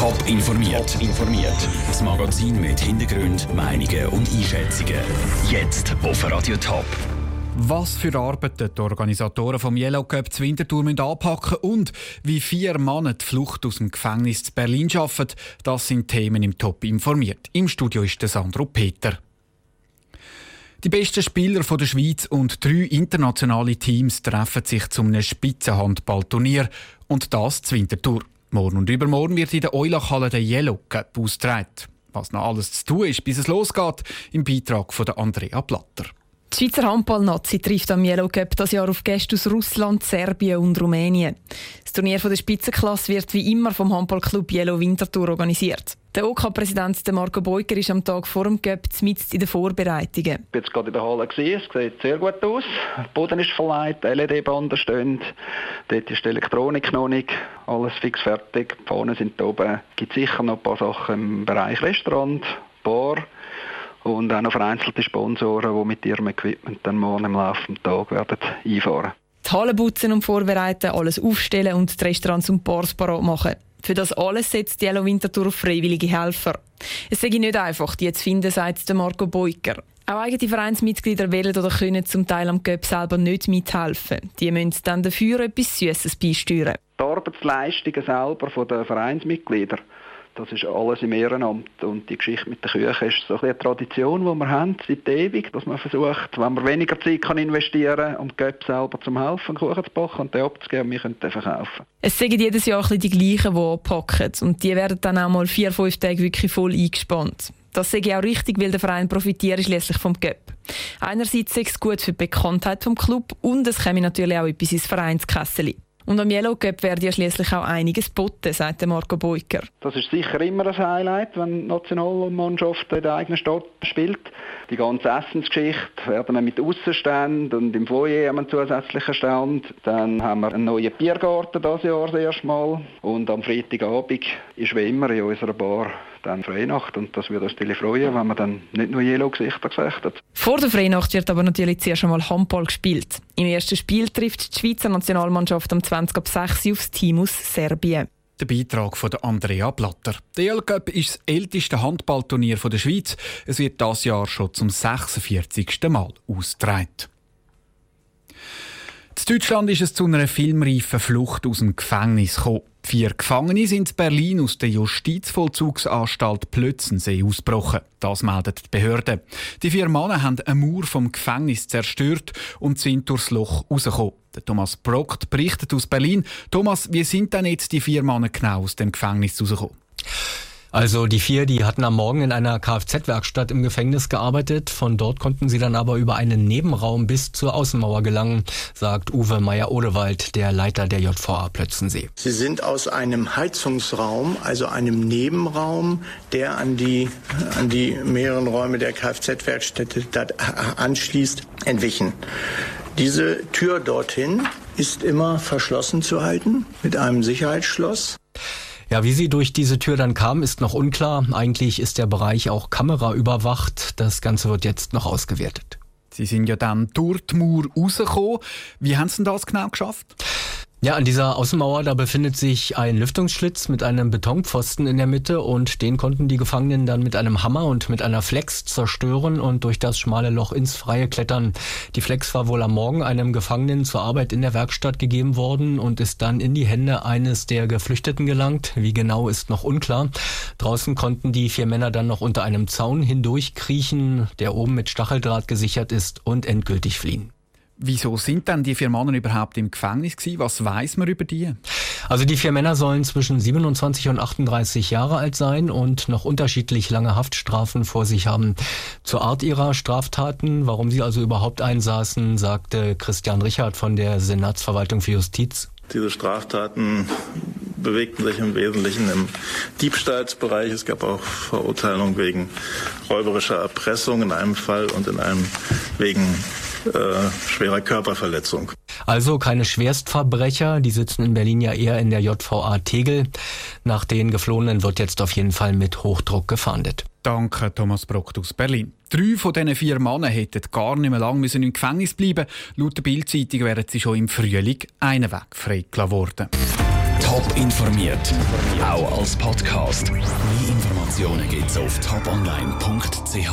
Top informiert. informiert. Das Magazin mit Hintergrund, Meinungen und Einschätzungen. Jetzt auf Radio Top. Was für Arbeiten die Organisatoren vom Yellow Cup zu Winterthur anpacken und wie vier Männer die Flucht aus dem Gefängnis zu Berlin schaffen, das sind Themen im Top informiert. Im Studio ist der Sandro Peter. Die besten Spieler der Schweiz und drei internationale Teams treffen sich zum Spitzenhandballturnier und das zu Winterthur. Morgen und übermorgen wird in der Eulachhalle der Yellow Cup ausgetragen. Was noch alles zu tun ist, bis es losgeht, im Beitrag von Andrea Platter. Die Schweizer Handball-Nazi trifft am Yellow Cup das Jahr auf Gäste aus Russland, Serbien und Rumänien. Das Turnier der Spitzenklasse wird wie immer vom Handballclub Yellow Winterthur organisiert. Der OK-Präsident Marco Beuker ist am Tag vor dem Cup mit in den Vorbereitungen. Ich bin jetzt gerade in der Halle es sieht sehr gut aus. Der Boden ist verleiht, LED-Banden stehen, dort ist die Elektronik noch nicht, alles fix fertig, die Fahnen sind oben. Es gibt sicher noch ein paar Sachen im Bereich Restaurant, Bar und auch noch vereinzelte Sponsoren, die mit ihrem Equipment dann morgen im Laufe des Tages werden einfahren. Die Halle putzen und vorbereiten, alles aufstellen und die Restaurants und Bars parat machen. Für das alles setzt die Yellow Winterthur auf freiwillige Helfer. Es sei nicht einfach, die zu finden, sagt Marco Beuker. Auch eigene Vereinsmitglieder wählen oder können zum Teil am Göpp selber nicht mithelfen. Die müssen dann dafür etwas Süßes beisteuern. Die Arbeitsleistungen selber der Vereinsmitglieder das ist alles im Ehrenamt. Und die Geschichte mit der Küche ist so eine Tradition, die wir haben, seit ewig, dass man versucht, wenn man weniger Zeit kann investieren kann, um Göpp selber zu helfen, Kuchen zu backen und den abzugeben, wir können den verkaufen. Es sind jedes Jahr ein die gleichen, die packen. Und die werden dann auch mal vier, fünf Tage wirklich voll eingespannt. Das sehe ich auch richtig, weil der Verein profitiert schließlich vom Göpp. Einerseits ist es gut für die Bekanntheit vom Club und es käme natürlich auch etwas ins Vereinskessel. Und am Yellow Cup wird ja schließlich auch einiges geboten, sagt Marco Beuker. Das ist sicher immer ein Highlight, wenn die Nationalmannschaft in der eigenen Stadt spielt. Die ganze Essensgeschichte werden wir mit Aussenständen und im Foyer haben einen zusätzlichen Stand. Dann haben wir einen neuen Biergarten dieses Jahr das erste Mal. Und am Freitagabend ist wie immer in unserer Bar dann Freinacht und das würde uns natürlich freuen, wenn man dann nicht nur Yellow-Gesichter gesagt hat. Vor der Freinacht wird aber natürlich zuerst einmal Handball gespielt. Im ersten Spiel trifft die Schweizer Nationalmannschaft am 20 ab 6 aufs Team aus Serbien. Der Beitrag von Andrea Blatter. Der EL Cup ist das älteste Handballturnier der Schweiz. Es wird das Jahr schon zum 46. Mal ausgetragen. In Deutschland ist es zu einer filmreifen Flucht aus dem Gefängnis gekommen. Vier Gefangene sind in Berlin aus der Justizvollzugsanstalt Plötzensee ausgebrochen. Das meldet die Behörde. Die vier Männer haben eine Mauer vom Gefängnis zerstört und sind durchs Loch rausgekommen. Thomas Brockt berichtet aus Berlin. Thomas, wie sind denn jetzt die vier Männer genau aus dem Gefängnis rausgekommen? Also die vier, die hatten am Morgen in einer Kfz-Werkstatt im Gefängnis gearbeitet. Von dort konnten sie dann aber über einen Nebenraum bis zur Außenmauer gelangen, sagt Uwe Meyer-Odewald, der Leiter der JVA Plötzensee. Sie sind aus einem Heizungsraum, also einem Nebenraum, der an die, an die mehreren Räume der Kfz-Werkstätte anschließt, entwichen. Diese Tür dorthin ist immer verschlossen zu halten mit einem Sicherheitsschloss. Ja, wie sie durch diese Tür dann kam, ist noch unklar. Eigentlich ist der Bereich auch kameraüberwacht. Das Ganze wird jetzt noch ausgewertet. Sie sind ja dann durch die Mauer rausgekommen. Wie haben Sie das genau geschafft? Ja, an dieser Außenmauer, da befindet sich ein Lüftungsschlitz mit einem Betonpfosten in der Mitte und den konnten die Gefangenen dann mit einem Hammer und mit einer Flex zerstören und durch das schmale Loch ins Freie klettern. Die Flex war wohl am Morgen einem Gefangenen zur Arbeit in der Werkstatt gegeben worden und ist dann in die Hände eines der Geflüchteten gelangt. Wie genau ist noch unklar. Draußen konnten die vier Männer dann noch unter einem Zaun hindurchkriechen, der oben mit Stacheldraht gesichert ist und endgültig fliehen. Wieso sind dann die vier Männer überhaupt im Gefängnis gewesen? Was weiß man über die? Also die vier Männer sollen zwischen 27 und 38 Jahre alt sein und noch unterschiedlich lange Haftstrafen vor sich haben. Zur Art ihrer Straftaten, warum sie also überhaupt einsaßen, sagte Christian Richard von der Senatsverwaltung für Justiz. Diese Straftaten bewegten sich im Wesentlichen im Diebstahlsbereich. Es gab auch Verurteilungen wegen räuberischer Erpressung in einem Fall und in einem wegen äh, schwerer Körperverletzung. Also keine Schwerstverbrecher, die sitzen in Berlin ja eher in der JVA Tegel. Nach den Geflohenen wird jetzt auf jeden Fall mit Hochdruck gefahndet. Danke, Thomas Brock aus Berlin. Drei von diesen vier Männern hätten gar nicht mehr lange im Gefängnis bleiben Laut der Bildzeitung wären sie schon im Frühling einen Weg freigelassen worden. Top informiert, auch als Podcast. Mehr Informationen gibt's auf toponline.ch.